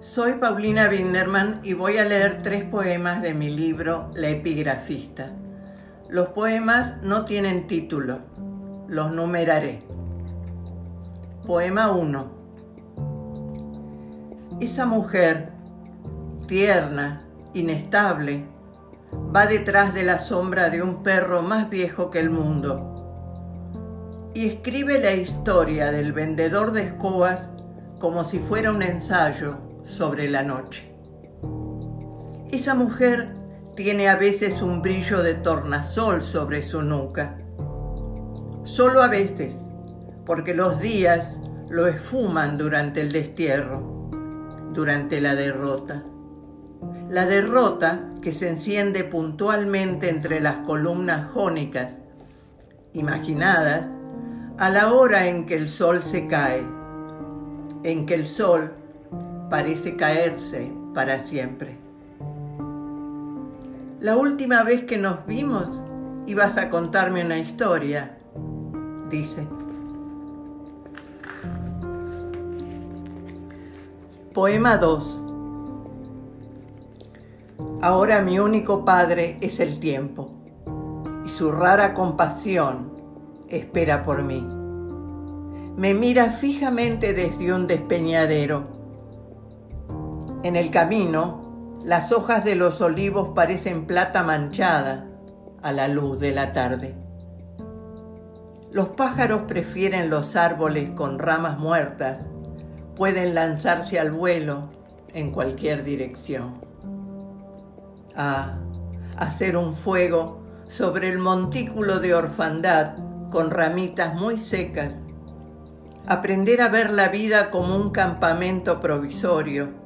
Soy Paulina Binderman y voy a leer tres poemas de mi libro La epigrafista. Los poemas no tienen título, los numeraré. Poema 1. Esa mujer, tierna, inestable, va detrás de la sombra de un perro más viejo que el mundo y escribe la historia del vendedor de escobas como si fuera un ensayo sobre la noche. Esa mujer tiene a veces un brillo de tornasol sobre su nuca. Solo a veces, porque los días lo esfuman durante el destierro, durante la derrota. La derrota que se enciende puntualmente entre las columnas jónicas, imaginadas, a la hora en que el sol se cae, en que el sol parece caerse para siempre. La última vez que nos vimos ibas a contarme una historia, dice. Poema 2. Ahora mi único padre es el tiempo y su rara compasión espera por mí. Me mira fijamente desde un despeñadero en el camino, las hojas de los olivos parecen plata manchada a la luz de la tarde. Los pájaros prefieren los árboles con ramas muertas, pueden lanzarse al vuelo en cualquier dirección. Ah, hacer un fuego sobre el montículo de orfandad con ramitas muy secas, aprender a ver la vida como un campamento provisorio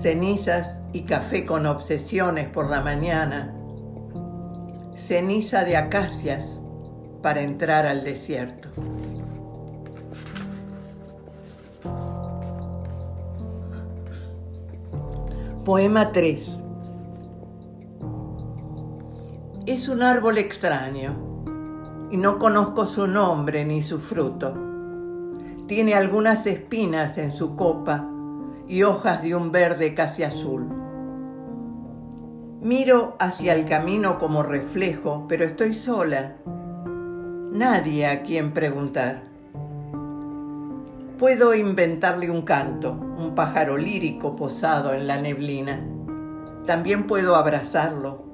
cenizas y café con obsesiones por la mañana, ceniza de acacias para entrar al desierto. Poema 3 Es un árbol extraño y no conozco su nombre ni su fruto. Tiene algunas espinas en su copa y hojas de un verde casi azul. Miro hacia el camino como reflejo, pero estoy sola. Nadie a quien preguntar. Puedo inventarle un canto, un pájaro lírico posado en la neblina. También puedo abrazarlo.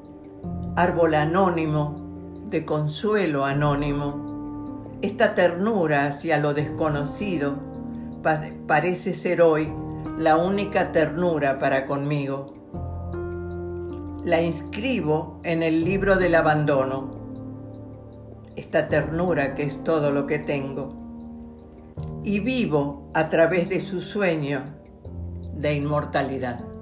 Árbol anónimo, de consuelo anónimo. Esta ternura hacia lo desconocido parece ser hoy la única ternura para conmigo. La inscribo en el libro del abandono, esta ternura que es todo lo que tengo, y vivo a través de su sueño de inmortalidad.